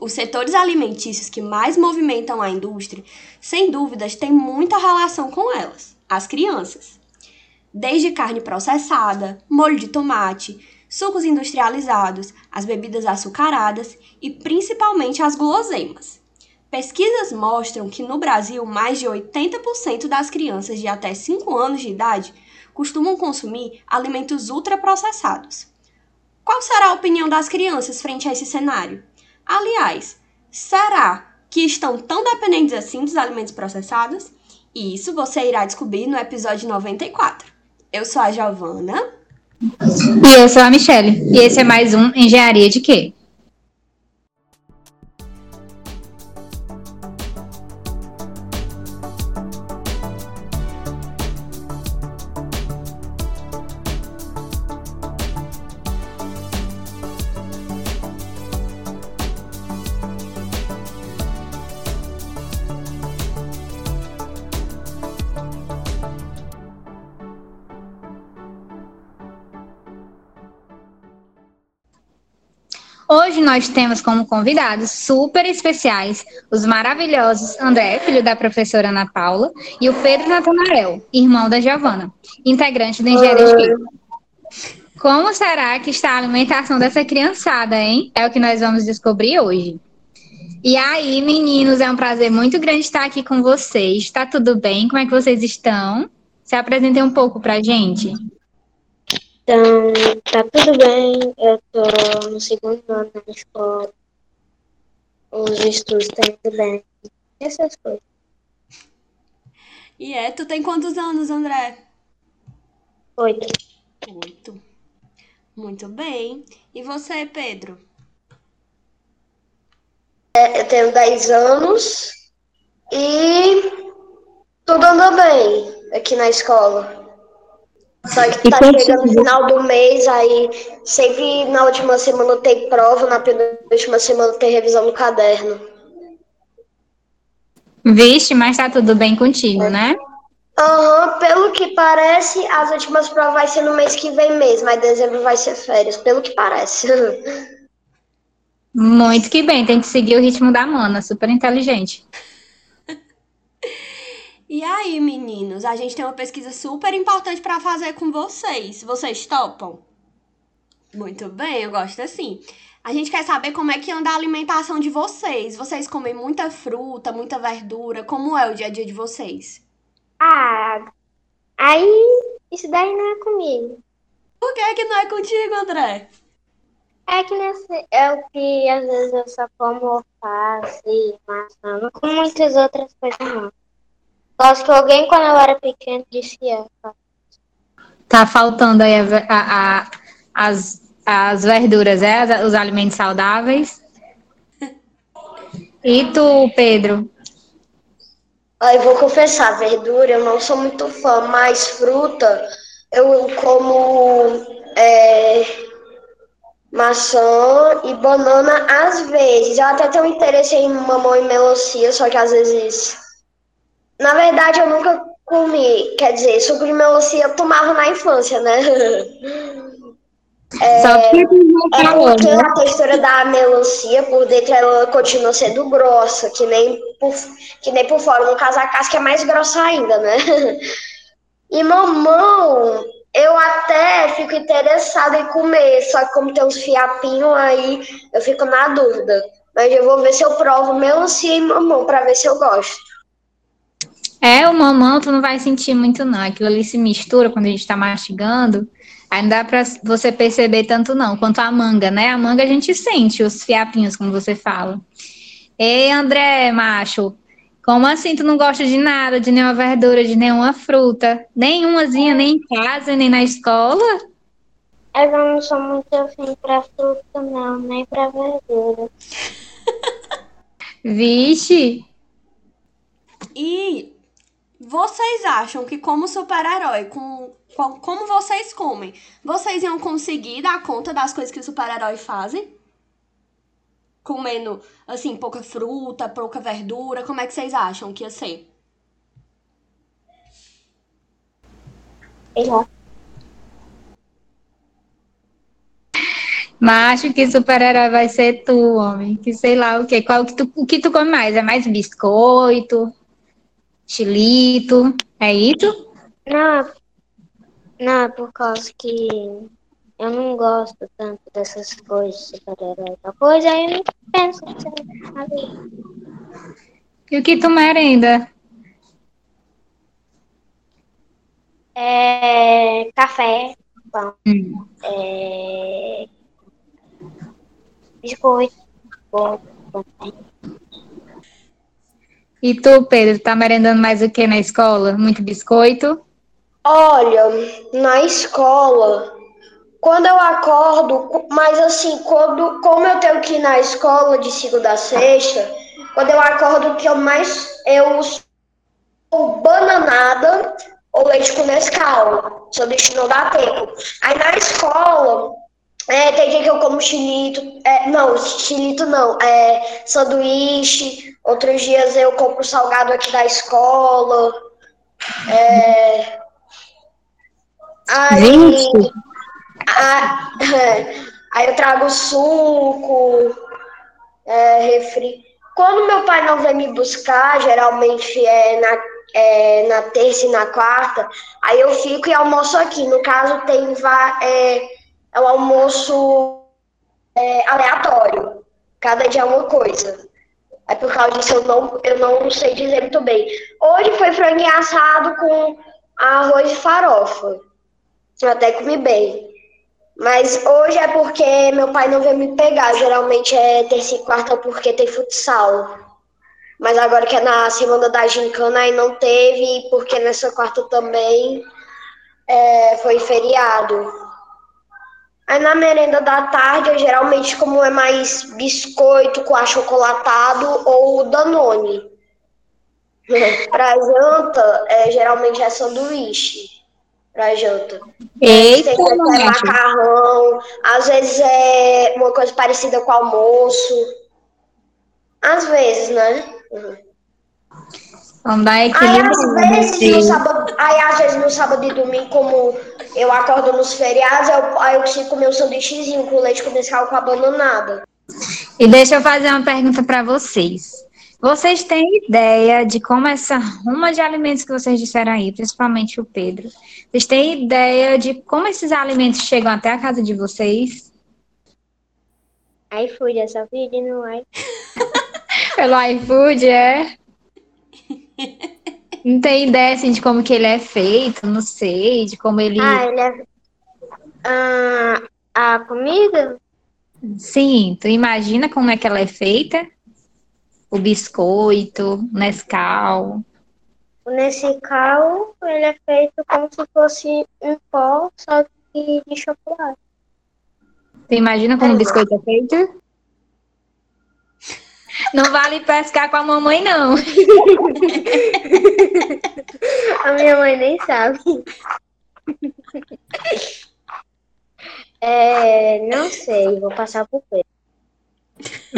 os setores alimentícios que mais movimentam a indústria, sem dúvidas, têm muita relação com elas, as crianças. Desde carne processada, molho de tomate, sucos industrializados, as bebidas açucaradas e principalmente as guloseimas. Pesquisas mostram que no Brasil mais de 80% das crianças de até 5 anos de idade costumam consumir alimentos ultraprocessados. Qual será a opinião das crianças frente a esse cenário? Aliás, será que estão tão dependentes assim dos alimentos processados? E isso você irá descobrir no episódio 94. Eu sou a Giovana. E eu sou a Michelle. E esse é mais um Engenharia de Quê? Hoje nós temos como convidados super especiais os maravilhosos André, filho da professora Ana Paula, e o Pedro Natanael, irmão da Giovana, integrante do Engenharia de Química. Como será que está a alimentação dessa criançada, hein? É o que nós vamos descobrir hoje. E aí, meninos, é um prazer muito grande estar aqui com vocês. Está tudo bem? Como é que vocês estão? Se apresentem um pouco para a gente. Então, tá tudo bem, eu tô no segundo ano da escola, os estudos estão indo bem, essas coisas. E é, tu tem quantos anos, André? Oito. Oito. Muito bem. E você, Pedro? É, eu tenho dez anos e tudo anda bem aqui na escola. Só que tá chegando no final do mês, aí sempre na última semana tem prova, na penúltima semana tem revisão no caderno. Vixe, mas tá tudo bem contigo, né? Aham, uhum, pelo que parece, as últimas provas vai ser no mês que vem mesmo, mas dezembro vai ser férias, pelo que parece. Muito que bem, tem que seguir o ritmo da mana, super inteligente. E aí, meninos, a gente tem uma pesquisa super importante para fazer com vocês. Vocês topam? Muito bem, eu gosto assim. A gente quer saber como é que anda a alimentação de vocês. Vocês comem muita fruta, muita verdura? Como é o dia a dia de vocês? Ah, aí isso daí não é comigo. Por que, que não é contigo, André? É que nesse, é o que às vezes eu só como alface, maçã, não como muitas outras coisas não. Acho que alguém, quando eu era pequeno, disse essa. É, tá faltando aí a, a, a, as, as verduras, é? Os alimentos saudáveis. E tu, Pedro? Eu vou confessar, verdura eu não sou muito fã, mas fruta eu como é, maçã e banana às vezes. Eu até tenho interesse em mamão e melancia, só que às vezes na verdade, eu nunca comi, quer dizer, suco de melancia eu tomava na infância, né? É, é porque né? a textura da melancia por dentro ela continua sendo grossa, que nem por, que nem por fora. No caso, a casca é mais grossa ainda, né? E mamão, eu até fico interessada em comer, só que como tem uns fiapinhos aí, eu fico na dúvida. Mas eu vou ver se eu provo melancia e mamão para ver se eu gosto. É, o mamão tu não vai sentir muito não, aquilo ali se mistura quando a gente tá mastigando, aí não dá pra você perceber tanto não, quanto a manga, né? A manga a gente sente os fiapinhos, como você fala. Ei, André, macho, como assim tu não gosta de nada, de nenhuma verdura, de nenhuma fruta? Nenhumazinha, nem em casa, nem na escola? Eu não sou muito afim pra fruta, não, nem pra verdura. Vixe! E vocês acham que como super-herói, com, com, como vocês comem, vocês iam conseguir dar conta das coisas que o super-herói fazem? Comendo, assim, pouca fruta, pouca verdura, como é que vocês acham que ia ser? Macho, que super-herói vai ser tu, homem. Que sei lá o quê. Qual que tu, o que tu come mais? É mais biscoito? Chilito? É isso? Não, não, é por causa que eu não gosto tanto dessas coisas, super-herói coisa, aí eu não penso. E o que tu merenda? É, café, pão, Hum. é, biscoito, bolo, pão. E tu, Pedro, tá merendando mais o que na escola? Muito biscoito? Olha, na escola, quando eu acordo, mas assim, quando, como eu tenho que ir na escola de segunda a sexta, quando eu acordo, que eu mais. Eu sou bananada ou leite com Nescau. Só deixo não dá tempo. Aí na escola, é, tem dia que eu como chilito. É, não, chilito não. É sanduíche. Outros dias eu compro salgado aqui da escola. É, aí, Gente. a- aí eu trago suco, é, refri. Quando meu pai não vem me buscar, geralmente é na, é na terça e na quarta, aí eu fico e almoço aqui. No caso, tem é, é o almoço é, aleatório. Cada dia é uma coisa. É por causa disso eu não, eu não sei dizer muito bem. Hoje foi frango assado com arroz e farofa. Eu até comi bem. Mas hoje é porque meu pai não veio me pegar. Geralmente é terça e quarta porque tem futsal. Mas agora que é na semana da gincana aí não teve, porque nessa quarta também é, foi feriado. Aí na merenda da tarde, eu geralmente como é mais biscoito com achocolatado ou danone. Pra janta, é, geralmente é sanduíche. Pra janta. Eita, Tem é macarrão, às vezes é uma coisa parecida com almoço. Às vezes, né? Uhum. Vamos dar Aí às vezes no sábado, aí às vezes no sábado e domingo, como eu acordo nos feriados, eu, aí eu consigo comer um sanduíchezinho com leite condensado com abananada. E deixa eu fazer uma pergunta para vocês. Vocês têm ideia de como essa ruma de alimentos que vocês disseram aí, principalmente o Pedro, vocês têm ideia de como esses alimentos chegam até a casa de vocês? Aí fui essa vídeo no ai. Pelo iFood, é? Não tem ideia assim de como que ele é feito, não sei, de como ele. Ah, ele é. Ah, a comida? Sim, tu imagina como é que ela é feita? O biscoito, o Nescau. O Nescau, ele é feito como se fosse um pó, só que de chocolate. Tu imagina como o biscoito é feito? Não vale pescar com a mamãe, não. A minha mãe nem sabe. É, não sei, vou passar por Pedro.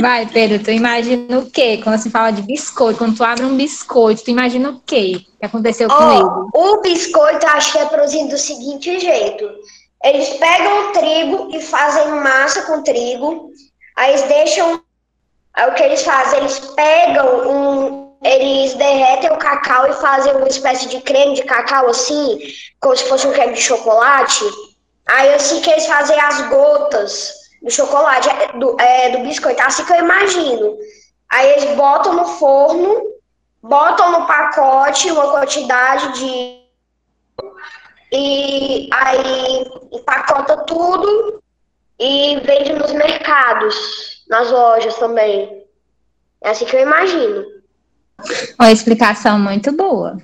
Vai, Pedro, tu imagina o quê? Quando se fala de biscoito, quando tu abre um biscoito, tu imagina o quê que aconteceu com ele? Ó, o biscoito acho que é produzido do seguinte jeito. Eles pegam o trigo e fazem massa com trigo. Aí eles deixam. Aí o que eles fazem? Eles pegam um. Eles derretem o cacau e fazem uma espécie de creme de cacau assim, como se fosse um creme de chocolate. Aí assim que eles fazem as gotas do chocolate, é, do, é, do biscoito, assim que eu imagino. Aí eles botam no forno, botam no pacote uma quantidade de. E aí empacota tudo e vende nos mercados, nas lojas também. É assim que eu imagino. Uma explicação muito boa.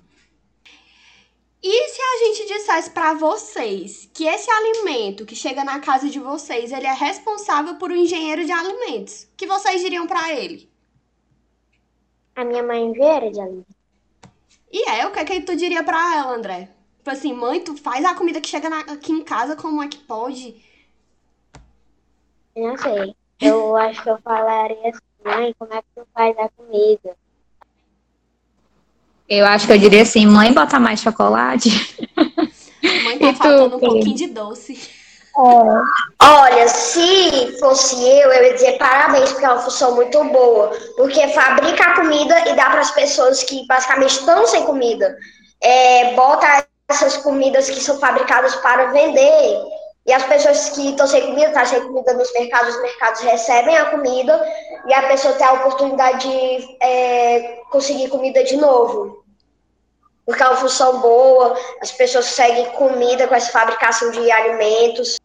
E se a gente dissesse pra vocês que esse alimento que chega na casa de vocês, ele é responsável por um engenheiro de alimentos, o que vocês diriam pra ele? A minha mãe é engenheira de alimento. E é, o que é que tu diria pra ela, André? Tipo assim, mãe, tu faz a comida que chega na- aqui em casa, como é que pode? Não sei. Eu acho que eu falaria assim, mãe, como é que tu faz a comida? Eu acho que eu diria assim, mãe, bota mais chocolate. Mãe tá E tu, faltando um Pedro? pouquinho de doce. Olha, se fosse eu, eu ia dizer parabéns, porque é uma função muito boa. Porque fabrica a comida e dá para as pessoas que basicamente estão sem comida. É, bota essas comidas que são fabricadas para vender. E as pessoas que estão sem comida, estão tá sem comida nos mercados, os mercados recebem a comida e a pessoa tem a oportunidade de é, conseguir comida de novo. Porque é uma função boa, as pessoas seguem comida com essa fabricação de alimentos.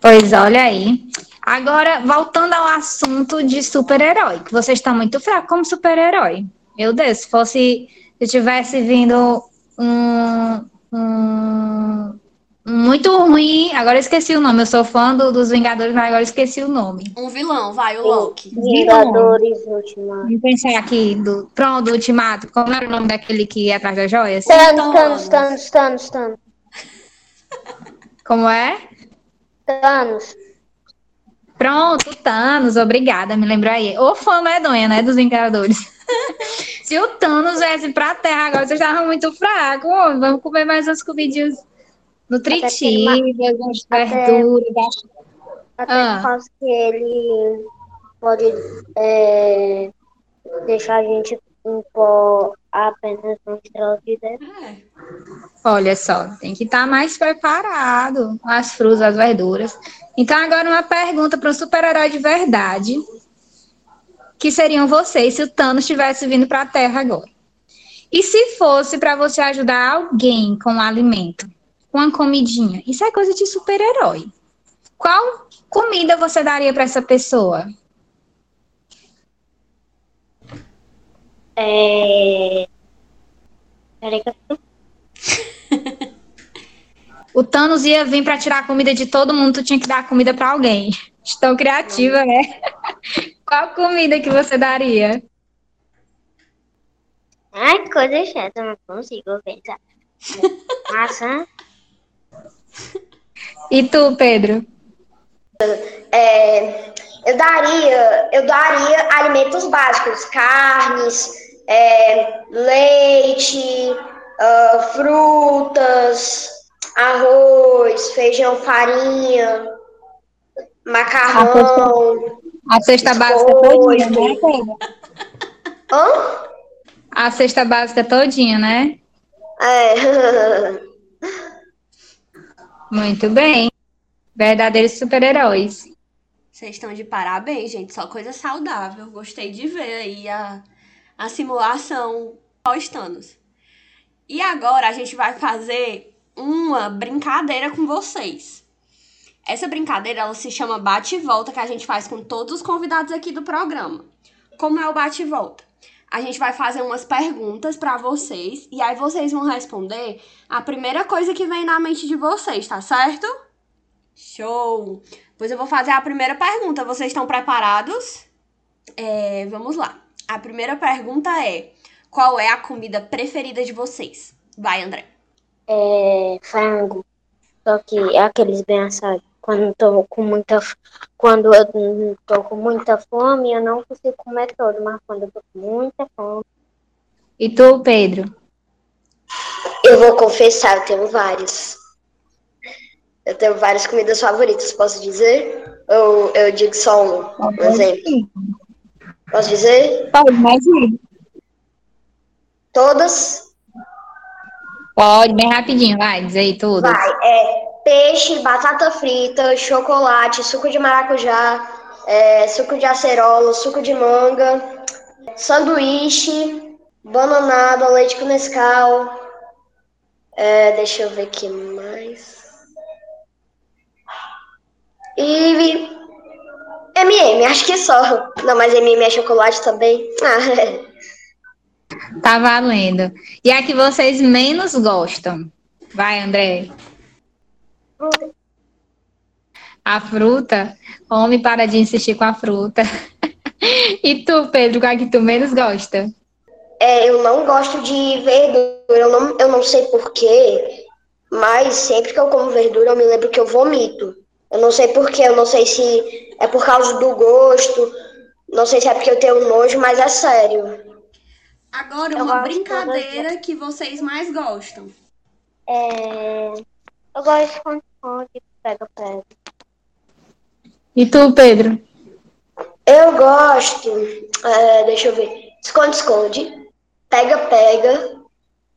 Pois olha aí. Agora, voltando ao assunto de super-herói, que você está muito fraco como super-herói. Meu Deus, se fosse. Se tivesse vindo um, um. Muito ruim. Agora eu esqueci o nome. Eu sou fã do, dos Vingadores, mas agora eu esqueci o nome. Um vilão, vai, o Loki. Vingadores Ultimato. Vamos pensar aqui do. Pronto, do Ultimato. Como era o nome daquele que ia atrás das joias? Thanos, Thanos, Thanos, Thanos, Thanos. Como é? Thanos. Pronto, Thanos, obrigada, me lembrou aí. Ô fã medonha, né, dos Vingadores. Se o Thanos viesse pra Terra agora, vocês estavam muito fracos. Ô, Vamos comer mais umas comidinhas nutritivas, umas verduras. Até Ah. por causa que ele pode é, deixar a gente um pó apenas uma estrela de dentro. É. Olha só, tem que estar mais preparado com as frutas, as verduras. Então, agora uma pergunta para um super-herói de verdade. Que seriam vocês se o Thanos tivesse vindo para a Terra agora? E se fosse para você ajudar alguém com um alimento, com uma comidinha? Isso é coisa de super-herói. Qual comida você daria para essa pessoa? É... Peraí que eu O Thanos ia vir para tirar a comida de todo mundo, tu tinha que dar comida para alguém. Estou criativa, né? Qual comida que você daria? Ai, que coisa chata, não consigo pensar. Maçã? E tu, Pedro? É, eu daria, eu daria alimentos básicos, carnes, é, leite, ah, frutas, arroz, feijão, farinha, macarrão. A cesta básica todinha, né, Pedro? Hã? A cesta básica todinha, né? É. Muito bem. Verdadeiros super-heróis. Vocês estão de parabéns, gente. Só coisa saudável. Gostei de ver aí a, a simulação pós-Thanos. E agora a gente vai fazer uma brincadeira com vocês. Essa brincadeira ela se chama bate e volta que a gente faz com todos os convidados aqui do programa. Como é o bate e volta? A gente vai fazer umas perguntas pra vocês e aí vocês vão responder a primeira coisa que vem na mente de vocês, tá certo? Show! Pois eu vou fazer a primeira pergunta. Vocês estão preparados? É, vamos lá. A primeira pergunta é: qual é a comida preferida de vocês? Vai, André. É, frango. Só que é aqueles bem assados. Quando eu tô com muita, quando eu tô com muita fome, eu não consigo comer todo, mas quando eu tô com muita fome, E tu, Pedro? Eu vou confessar, eu tenho vários. Eu tenho várias comidas favoritas, posso dizer? Ou eu digo só um, um exemplo? Posso dizer? Pode, mas sim. Todas? Pode, bem rapidinho, vai, diz aí tudo. Vai, é peixe, batata frita, chocolate, suco de maracujá, é, suco de acerola, suco de manga, sanduíche, bananada, leite com Nescau. É, deixa eu ver aqui mais. E MM, acho que só. Não, mas MM é chocolate também. Ah, é. Tá valendo. E a que vocês menos gostam? Vai, André. A fruta? Homem, para de insistir com a fruta. E tu, Pedro, qual é que tu menos gosta? É, eu não gosto de verdura, eu não, eu não sei porquê, mas sempre que eu como verdura eu me lembro que eu vomito. Eu não sei porquê, eu não sei se é por causa do gosto, não sei se é porque eu tenho nojo, mas é sério. Agora, Eu uma brincadeira que vocês mais gostam. É... Eu gosto de esconde-esconde, pega-pega. E tu, Pedro? Eu gosto, é, deixa eu ver, esconde-esconde, pega-pega,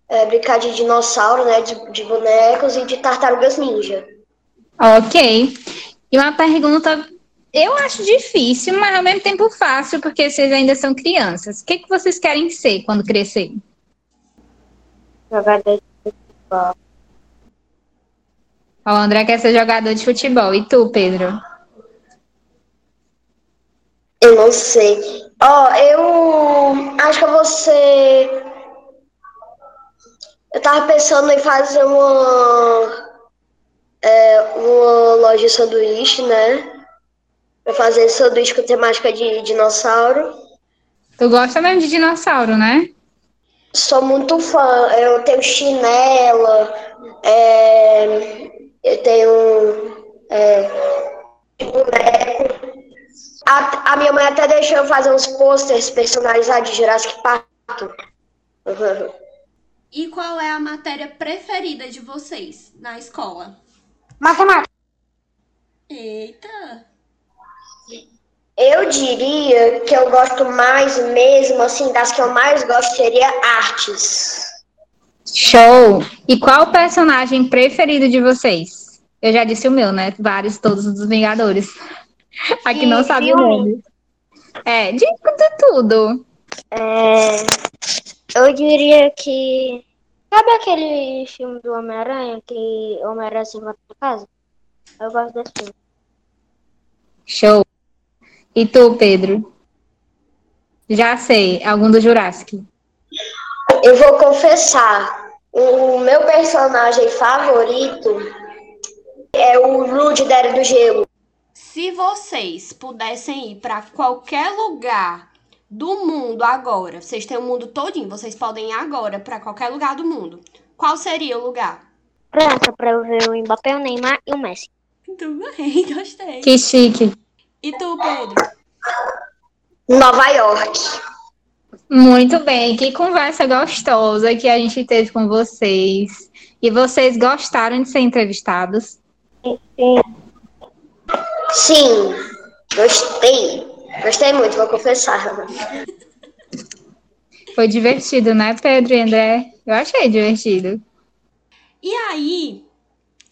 é, brincar de dinossauro, né, de, de bonecos e de tartarugas ninja. Ok. E uma pergunta, eu acho difícil, mas ao mesmo tempo fácil, porque vocês ainda são crianças. O que, que vocês querem ser quando crescerem? Jogador de futebol. O André quer ser jogador de futebol. E tu, Pedro? Eu não sei. Ó, eu acho que ser. Eu tava pensando em fazer uma. É, uma loja de sanduíche, né? Pra fazer sanduíche com temática de dinossauro. Tu gosta mesmo de dinossauro, né? Sou muito fã. Eu tenho chinela, é, eu tenho é, boneco. A, a minha mãe até deixou eu fazer uns posters personalizados de Jurassic Park. Uhum. E qual é a matéria preferida de vocês na escola? Matemática. Eita! Eu diria que eu gosto mais mesmo, assim, das que eu mais gosto seria artes. Show! E qual o personagem preferido de vocês? Eu já disse o meu, né? Vários, todos os Vingadores. Aqui não sabe o nome. É, de, de tudo. É... Eu diria que. Sabe aquele filme do Homem-Aranha que Homem-Aranha se volta pra casa? Eu gosto desse filme. Show. E tu, Pedro? Já sei, algum do Jurassic. Eu vou confessar, personagem favorito é o Rude da Era do Gelo. Se vocês pudessem ir pra qualquer lugar do mundo agora, vocês têm o mundo todinho, vocês podem ir agora pra qualquer lugar do mundo. Qual seria o lugar? França, pra eu ver o Mbappé, o Neymar e o Messi. Muito bem, gostei. Que chique. E tu, Pedro? Nova York. Muito bem, que conversa gostosa que a gente teve com vocês. E vocês gostaram de ser entrevistados? Sim, gostei. Gostei muito, vou confessar. Foi divertido, né, Pedro e André? Eu achei divertido. E aí,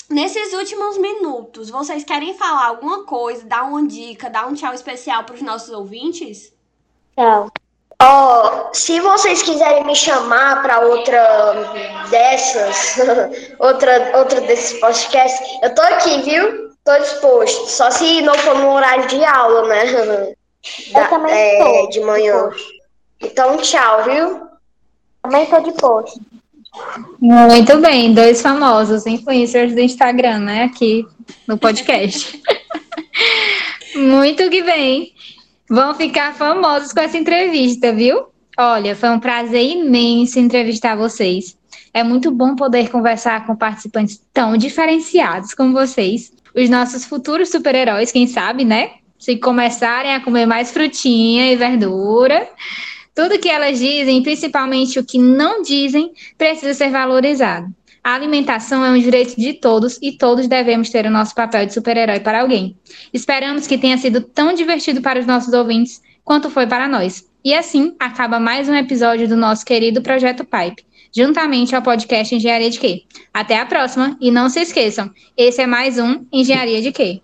nesses últimos minutos, vocês querem falar alguma coisa, dar uma dica, dar um tchau especial pros nossos ouvintes? Tchau. Ó, se vocês quiserem me chamar para outra dessas, outra, outra desses podcasts, eu tô aqui, viu? Tô disposto. Só se não for no horário de aula, né? Da- também é, tô. de manhã. Então, tchau, viu? Também tô de post. Muito bem, dois famosos influencers do Instagram, né? Aqui no podcast. Muito que bem. Vão ficar famosos com essa entrevista, viu? Olha, foi um prazer imenso entrevistar vocês. É muito bom poder conversar com participantes tão diferenciados como vocês. Os nossos futuros super-heróis, quem sabe, né? Se começarem a comer mais frutinha e verdura, tudo que elas dizem, principalmente o que não dizem, precisa ser valorizado. A alimentação é um direito de todos e todos devemos ter o nosso papel de super-herói para alguém. Esperamos que tenha sido tão divertido para os nossos ouvintes quanto foi para nós. E assim acaba mais um episódio do nosso querido Projeto Pipe, juntamente ao podcast Engenharia de Quê. Até a próxima e não se esqueçam, esse é mais um Engenharia de Quê.